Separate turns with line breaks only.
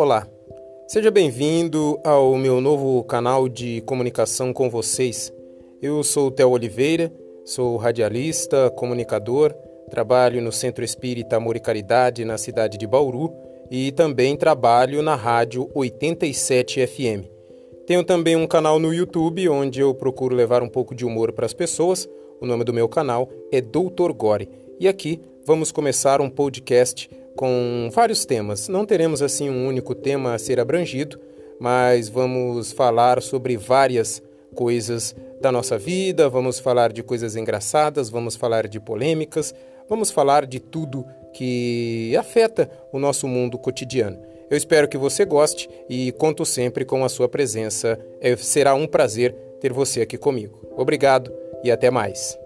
Olá, seja bem-vindo ao meu novo canal de comunicação com vocês. Eu sou Theo Oliveira, sou radialista, comunicador, trabalho no Centro Espírita Amor e Caridade na cidade de Bauru e também trabalho na rádio 87 FM. Tenho também um canal no YouTube onde eu procuro levar um pouco de humor para as pessoas. O nome do meu canal é Doutor Gore. E aqui vamos começar um podcast com vários temas. Não teremos assim um único tema a ser abrangido, mas vamos falar sobre várias coisas da nossa vida, vamos falar de coisas engraçadas, vamos falar de polêmicas, vamos falar de tudo que afeta o nosso mundo cotidiano. Eu espero que você goste e conto sempre com a sua presença. É, será um prazer ter você aqui comigo. Obrigado e até mais.